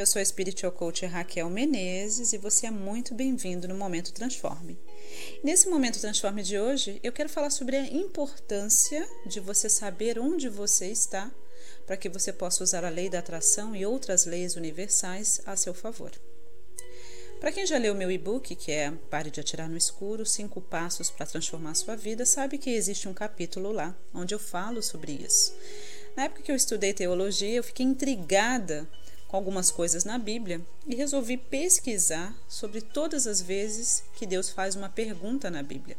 Eu sou a Spiritual Coach Raquel Menezes e você é muito bem-vindo no Momento Transforme. Nesse Momento Transforme de hoje, eu quero falar sobre a importância de você saber onde você está para que você possa usar a lei da atração e outras leis universais a seu favor. Para quem já leu meu e-book, que é Pare de Atirar no Escuro: Cinco Passos para Transformar Sua Vida, sabe que existe um capítulo lá onde eu falo sobre isso. Na época que eu estudei teologia, eu fiquei intrigada com algumas coisas na Bíblia e resolvi pesquisar sobre todas as vezes que Deus faz uma pergunta na Bíblia.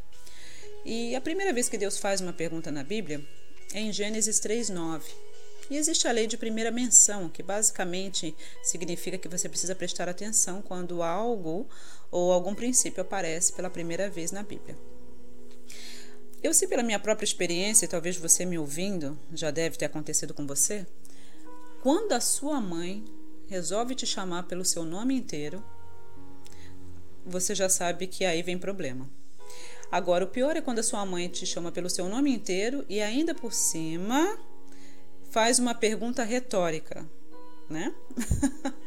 E a primeira vez que Deus faz uma pergunta na Bíblia é em Gênesis 3:9. E existe a lei de primeira menção, que basicamente significa que você precisa prestar atenção quando algo ou algum princípio aparece pela primeira vez na Bíblia. Eu sei pela minha própria experiência, e talvez você me ouvindo já deve ter acontecido com você, quando a sua mãe resolve te chamar pelo seu nome inteiro, você já sabe que aí vem problema. Agora, o pior é quando a sua mãe te chama pelo seu nome inteiro e ainda por cima faz uma pergunta retórica, né?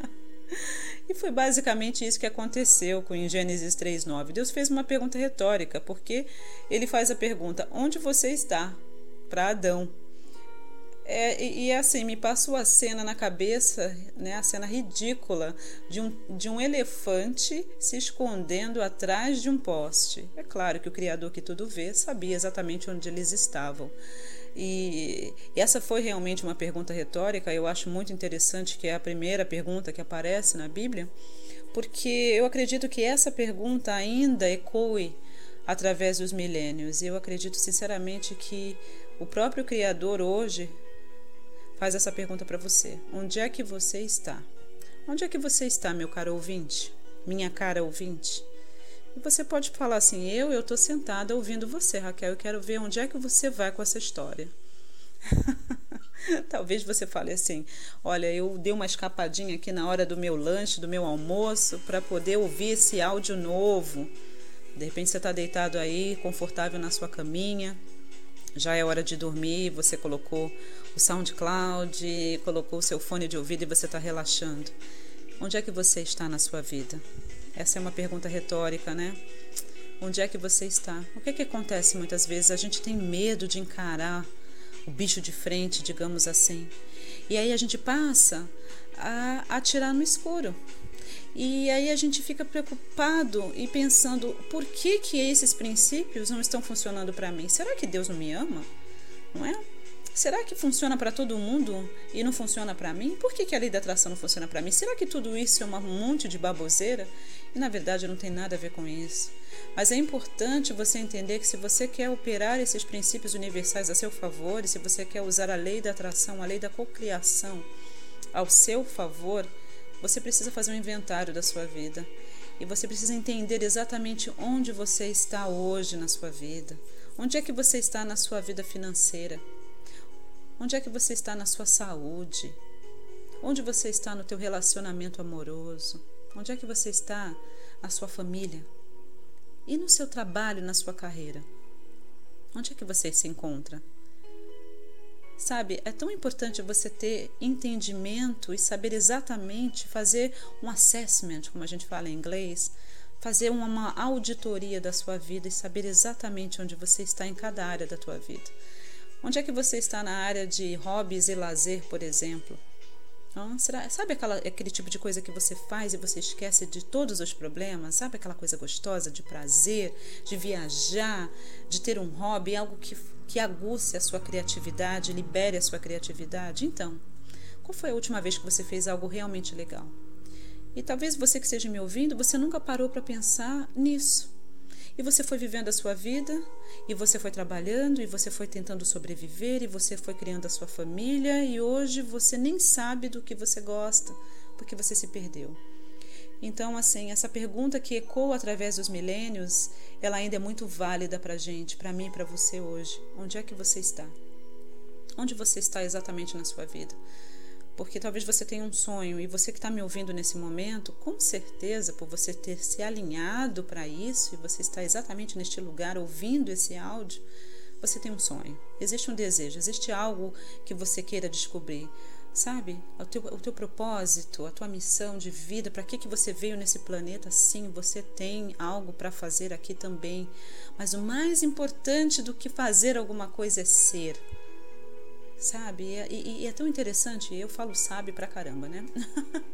e foi basicamente isso que aconteceu com em Gênesis 3:9. Deus fez uma pergunta retórica, porque ele faz a pergunta: "Onde você está?" para Adão. É, e, e, assim, me passou a cena na cabeça, né, a cena ridícula de um, de um elefante se escondendo atrás de um poste. É claro que o Criador que tudo vê sabia exatamente onde eles estavam. E, e essa foi realmente uma pergunta retórica, eu acho muito interessante que é a primeira pergunta que aparece na Bíblia, porque eu acredito que essa pergunta ainda ecoe através dos milênios. Eu acredito sinceramente que o próprio Criador hoje faz essa pergunta para você: onde é que você está? Onde é que você está, meu caro ouvinte? Minha cara ouvinte? E você pode falar assim: eu, eu estou sentada ouvindo você, Raquel, eu quero ver onde é que você vai com essa história. Talvez você fale assim: olha, eu dei uma escapadinha aqui na hora do meu lanche, do meu almoço, para poder ouvir esse áudio novo. De repente você está deitado aí, confortável na sua caminha, já é hora de dormir, você colocou o SoundCloud, colocou o seu fone de ouvido e você está relaxando. Onde é que você está na sua vida? Essa é uma pergunta retórica, né? Onde é que você está? O que, é que acontece muitas vezes? A gente tem medo de encarar o bicho de frente, digamos assim. E aí a gente passa a atirar no escuro. E aí a gente fica preocupado e pensando por que que esses princípios não estão funcionando para mim? Será que Deus não me ama? Não é? Será que funciona para todo mundo e não funciona para mim? Por que, que a lei da atração não funciona para mim? Será que tudo isso é um monte de baboseira? E na verdade não tem nada a ver com isso. Mas é importante você entender que se você quer operar esses princípios universais a seu favor, e se você quer usar a lei da atração, a lei da cocriação ao seu favor, você precisa fazer um inventário da sua vida e você precisa entender exatamente onde você está hoje na sua vida. Onde é que você está na sua vida financeira? Onde é que você está na sua saúde? Onde você está no teu relacionamento amoroso? Onde é que você está na sua família? E no seu trabalho, na sua carreira? Onde é que você se encontra? Sabe, é tão importante você ter entendimento e saber exatamente fazer um assessment, como a gente fala em inglês, fazer uma auditoria da sua vida e saber exatamente onde você está em cada área da tua vida. Onde é que você está na área de hobbies e lazer, por exemplo? Não, será, sabe aquela, aquele tipo de coisa que você faz e você esquece de todos os problemas? Sabe aquela coisa gostosa de prazer, de viajar, de ter um hobby, algo que, que aguce a sua criatividade, libere a sua criatividade? Então, qual foi a última vez que você fez algo realmente legal? E talvez você que esteja me ouvindo, você nunca parou para pensar nisso. E você foi vivendo a sua vida, e você foi trabalhando, e você foi tentando sobreviver, e você foi criando a sua família, e hoje você nem sabe do que você gosta, porque você se perdeu. Então, assim, essa pergunta que ecoa através dos milênios, ela ainda é muito válida para gente, para mim para você hoje. Onde é que você está? Onde você está exatamente na sua vida? porque talvez você tenha um sonho e você que está me ouvindo nesse momento, com certeza, por você ter se alinhado para isso e você está exatamente neste lugar ouvindo esse áudio, você tem um sonho, existe um desejo, existe algo que você queira descobrir. Sabe? O teu, o teu propósito, a tua missão de vida, para que, que você veio nesse planeta? Sim, você tem algo para fazer aqui também. Mas o mais importante do que fazer alguma coisa é ser. Sabe? E, e, e é tão interessante, eu falo sabe pra caramba, né?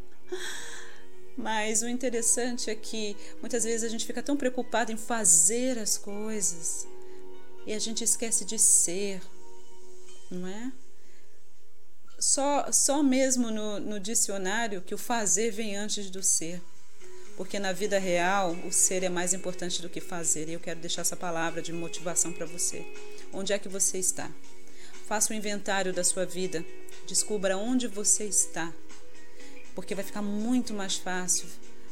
Mas o interessante é que muitas vezes a gente fica tão preocupado em fazer as coisas e a gente esquece de ser, não é? Só, só mesmo no, no dicionário que o fazer vem antes do ser. Porque na vida real, o ser é mais importante do que fazer. E eu quero deixar essa palavra de motivação para você. Onde é que você está? Faça o um inventário da sua vida. Descubra onde você está. Porque vai ficar muito mais fácil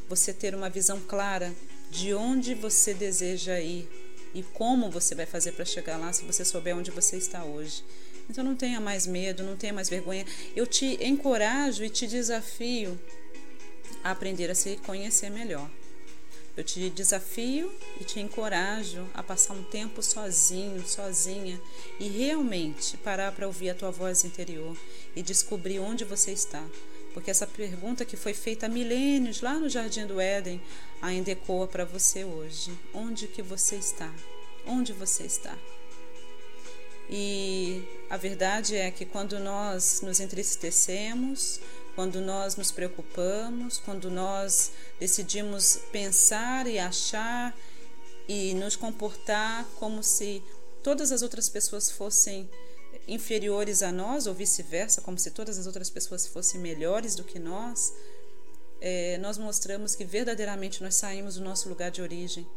você ter uma visão clara de onde você deseja ir e como você vai fazer para chegar lá se você souber onde você está hoje. Então não tenha mais medo, não tenha mais vergonha. Eu te encorajo e te desafio a aprender a se conhecer melhor. Eu te desafio e te encorajo a passar um tempo sozinho, sozinha e realmente parar para ouvir a tua voz interior e descobrir onde você está. Porque essa pergunta que foi feita há milênios lá no Jardim do Éden ainda ecoa para você hoje. Onde que você está? Onde você está? E a verdade é que quando nós nos entristecemos, quando nós nos preocupamos, quando nós decidimos pensar e achar e nos comportar como se todas as outras pessoas fossem inferiores a nós ou vice-versa, como se todas as outras pessoas fossem melhores do que nós, é, nós mostramos que verdadeiramente nós saímos do nosso lugar de origem.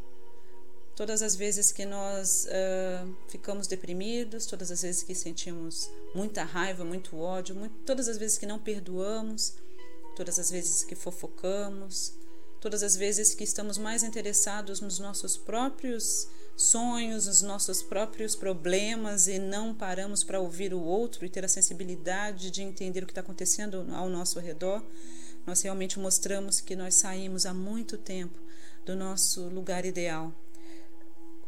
Todas as vezes que nós uh, ficamos deprimidos, todas as vezes que sentimos muita raiva, muito ódio, muito, todas as vezes que não perdoamos, todas as vezes que fofocamos, todas as vezes que estamos mais interessados nos nossos próprios sonhos, nos nossos próprios problemas e não paramos para ouvir o outro e ter a sensibilidade de entender o que está acontecendo ao nosso redor, nós realmente mostramos que nós saímos há muito tempo do nosso lugar ideal,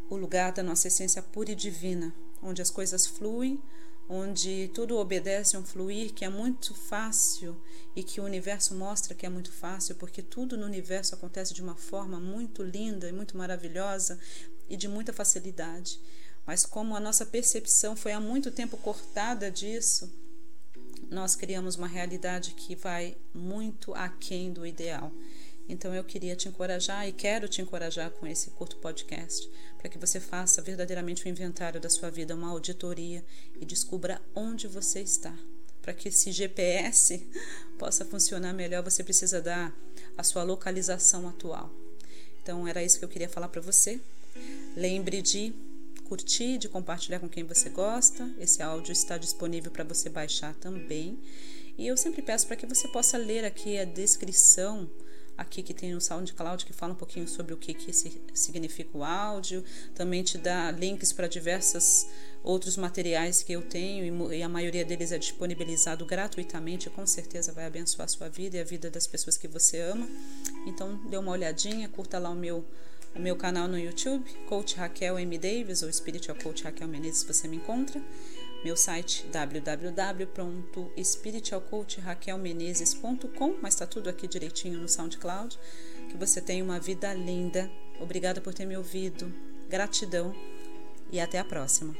o lugar da nossa essência pura e divina, onde as coisas fluem, onde tudo obedece a um fluir que é muito fácil e que o universo mostra que é muito fácil, porque tudo no universo acontece de uma forma muito linda e muito maravilhosa e de muita facilidade. Mas como a nossa percepção foi há muito tempo cortada disso, nós criamos uma realidade que vai muito aquém do ideal. Então eu queria te encorajar e quero te encorajar com esse curto podcast para que você faça verdadeiramente o um inventário da sua vida, uma auditoria e descubra onde você está. Para que esse GPS possa funcionar melhor, você precisa dar a sua localização atual. Então era isso que eu queria falar para você. Lembre de curtir, de compartilhar com quem você gosta. Esse áudio está disponível para você baixar também. E eu sempre peço para que você possa ler aqui a descrição aqui que tem no SoundCloud que fala um pouquinho sobre o que, que significa o áudio, também te dá links para diversos outros materiais que eu tenho e a maioria deles é disponibilizado gratuitamente, com certeza vai abençoar a sua vida e a vida das pessoas que você ama. Então, dê uma olhadinha, curta lá o meu o meu canal no YouTube, Coach Raquel M. Davis ou Spiritual Coach Raquel Menezes, você me encontra meu site www.spiritualcoachraquelmenezes.com, mas está tudo aqui direitinho no SoundCloud. Que você tenha uma vida linda. Obrigada por ter me ouvido. Gratidão e até a próxima.